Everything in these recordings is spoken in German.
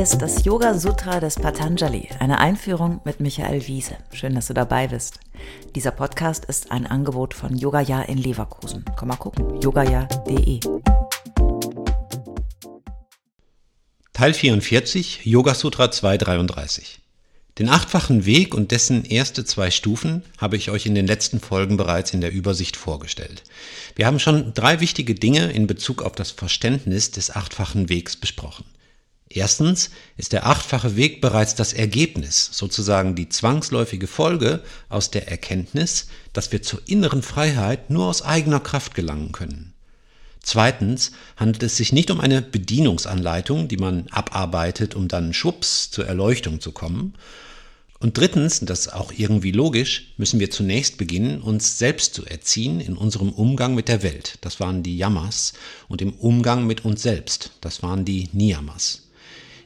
Ist das Yoga Sutra des Patanjali, eine Einführung mit Michael Wiese. Schön, dass du dabei bist. Dieser Podcast ist ein Angebot von Yogaya in Leverkusen. Komm mal gucken, yogaya.de. Teil 44, Yoga Sutra 233. Den achtfachen Weg und dessen erste zwei Stufen habe ich euch in den letzten Folgen bereits in der Übersicht vorgestellt. Wir haben schon drei wichtige Dinge in Bezug auf das Verständnis des achtfachen Wegs besprochen. Erstens ist der achtfache Weg bereits das Ergebnis, sozusagen die zwangsläufige Folge aus der Erkenntnis, dass wir zur inneren Freiheit nur aus eigener Kraft gelangen können. Zweitens handelt es sich nicht um eine Bedienungsanleitung, die man abarbeitet, um dann schwupps zur Erleuchtung zu kommen, und drittens, das ist auch irgendwie logisch, müssen wir zunächst beginnen, uns selbst zu erziehen in unserem Umgang mit der Welt. Das waren die Yamas. Und im Umgang mit uns selbst. Das waren die Niyamas.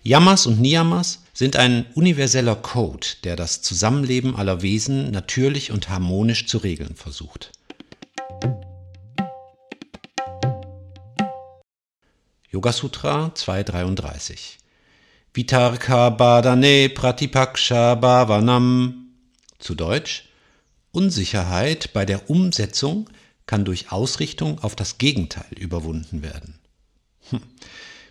Yamas und Niyamas sind ein universeller Code, der das Zusammenleben aller Wesen natürlich und harmonisch zu regeln versucht. Yoga Sutra 233 Vitarka Badane Pratipaksha Bhavanam. Zu Deutsch Unsicherheit bei der Umsetzung kann durch Ausrichtung auf das Gegenteil überwunden werden.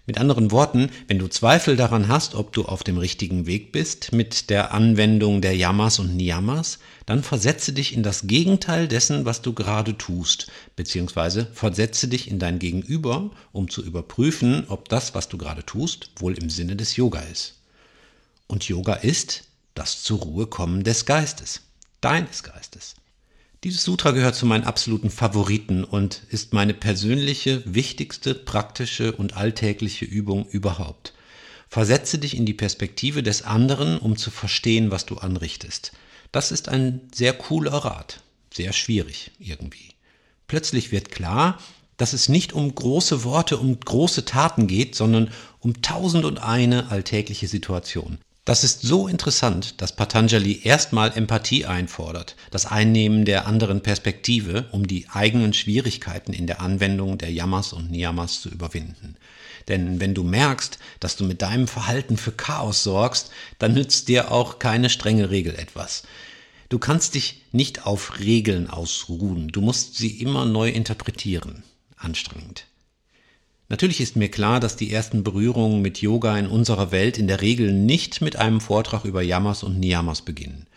Mit anderen Worten, wenn du Zweifel daran hast, ob du auf dem richtigen Weg bist mit der Anwendung der Yamas und Niyamas, dann versetze dich in das Gegenteil dessen, was du gerade tust, beziehungsweise versetze dich in dein Gegenüber, um zu überprüfen, ob das, was du gerade tust, wohl im Sinne des Yoga ist. Und Yoga ist das zur Ruhe kommen des Geistes, deines Geistes. Dieses Sutra gehört zu meinen absoluten Favoriten und ist meine persönliche, wichtigste, praktische und alltägliche Übung überhaupt. Versetze dich in die Perspektive des anderen, um zu verstehen, was du anrichtest. Das ist ein sehr cooler Rat. Sehr schwierig irgendwie. Plötzlich wird klar, dass es nicht um große Worte und große Taten geht, sondern um tausend und eine alltägliche Situation. Das ist so interessant, dass Patanjali erstmal Empathie einfordert, das Einnehmen der anderen Perspektive, um die eigenen Schwierigkeiten in der Anwendung der Yamas und Niyamas zu überwinden. Denn wenn du merkst, dass du mit deinem Verhalten für Chaos sorgst, dann nützt dir auch keine strenge Regel etwas. Du kannst dich nicht auf Regeln ausruhen, du musst sie immer neu interpretieren. Anstrengend. Natürlich ist mir klar, dass die ersten Berührungen mit Yoga in unserer Welt in der Regel nicht mit einem Vortrag über Yamas und Niyamas beginnen.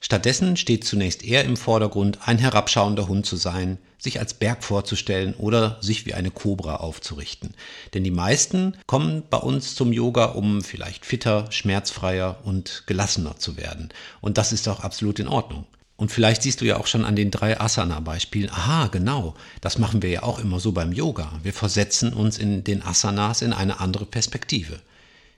Stattdessen steht zunächst eher im Vordergrund, ein herabschauender Hund zu sein, sich als Berg vorzustellen oder sich wie eine Kobra aufzurichten. Denn die meisten kommen bei uns zum Yoga, um vielleicht fitter, schmerzfreier und gelassener zu werden. Und das ist auch absolut in Ordnung. Und vielleicht siehst du ja auch schon an den drei Asana-Beispielen, aha, genau, das machen wir ja auch immer so beim Yoga. Wir versetzen uns in den Asanas in eine andere Perspektive.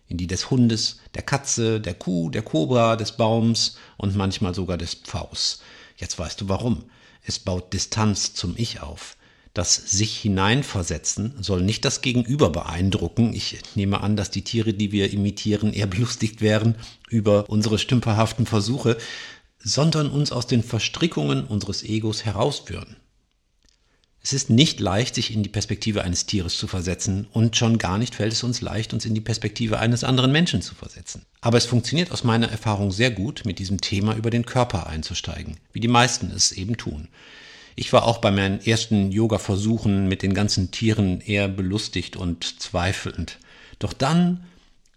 In die des Hundes, der Katze, der Kuh, der Kobra, des Baums und manchmal sogar des Pfaus. Jetzt weißt du warum. Es baut Distanz zum Ich auf. Das sich hineinversetzen soll nicht das Gegenüber beeindrucken. Ich nehme an, dass die Tiere, die wir imitieren, eher belustigt wären über unsere stümperhaften Versuche, sondern uns aus den Verstrickungen unseres Egos herausführen. Es ist nicht leicht, sich in die Perspektive eines Tieres zu versetzen und schon gar nicht fällt es uns leicht, uns in die Perspektive eines anderen Menschen zu versetzen. Aber es funktioniert aus meiner Erfahrung sehr gut, mit diesem Thema über den Körper einzusteigen, wie die meisten es eben tun. Ich war auch bei meinen ersten Yoga-Versuchen mit den ganzen Tieren eher belustigt und zweifelnd. Doch dann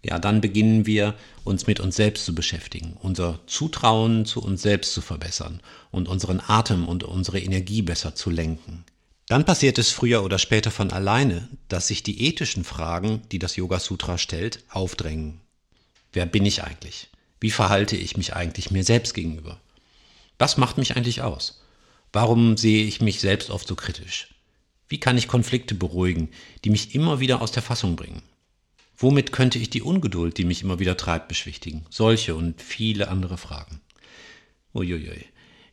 ja, dann beginnen wir uns mit uns selbst zu beschäftigen, unser Zutrauen zu uns selbst zu verbessern und unseren Atem und unsere Energie besser zu lenken. Dann passiert es früher oder später von alleine, dass sich die ethischen Fragen, die das Yoga Sutra stellt, aufdrängen. Wer bin ich eigentlich? Wie verhalte ich mich eigentlich mir selbst gegenüber? Was macht mich eigentlich aus? Warum sehe ich mich selbst oft so kritisch? Wie kann ich Konflikte beruhigen, die mich immer wieder aus der Fassung bringen? Womit könnte ich die Ungeduld, die mich immer wieder treibt, beschwichtigen? Solche und viele andere Fragen. Uiuiui.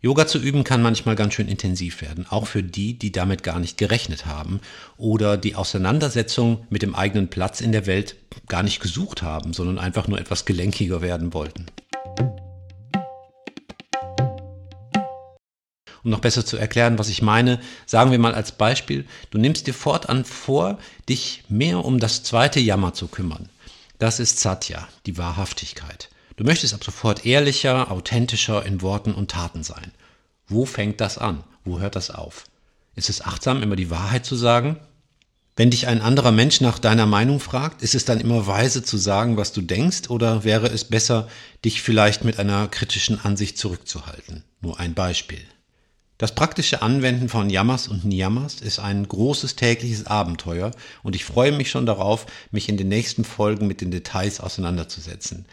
Yoga zu üben kann manchmal ganz schön intensiv werden, auch für die, die damit gar nicht gerechnet haben oder die Auseinandersetzung mit dem eigenen Platz in der Welt gar nicht gesucht haben, sondern einfach nur etwas gelenkiger werden wollten. Um noch besser zu erklären, was ich meine, sagen wir mal als Beispiel, du nimmst dir fortan vor, dich mehr um das zweite Jammer zu kümmern. Das ist Satya, die Wahrhaftigkeit. Du möchtest ab sofort ehrlicher, authentischer in Worten und Taten sein. Wo fängt das an? Wo hört das auf? Ist es achtsam, immer die Wahrheit zu sagen? Wenn dich ein anderer Mensch nach deiner Meinung fragt, ist es dann immer weise zu sagen, was du denkst, oder wäre es besser, dich vielleicht mit einer kritischen Ansicht zurückzuhalten? Nur ein Beispiel. Das praktische Anwenden von Yamas und Niyamas ist ein großes tägliches Abenteuer und ich freue mich schon darauf, mich in den nächsten Folgen mit den Details auseinanderzusetzen.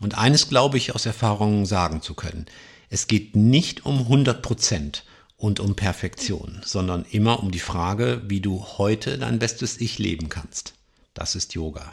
Und eines glaube ich aus Erfahrungen sagen zu können. Es geht nicht um 100 Prozent und um Perfektion, sondern immer um die Frage, wie du heute dein bestes Ich leben kannst. Das ist Yoga.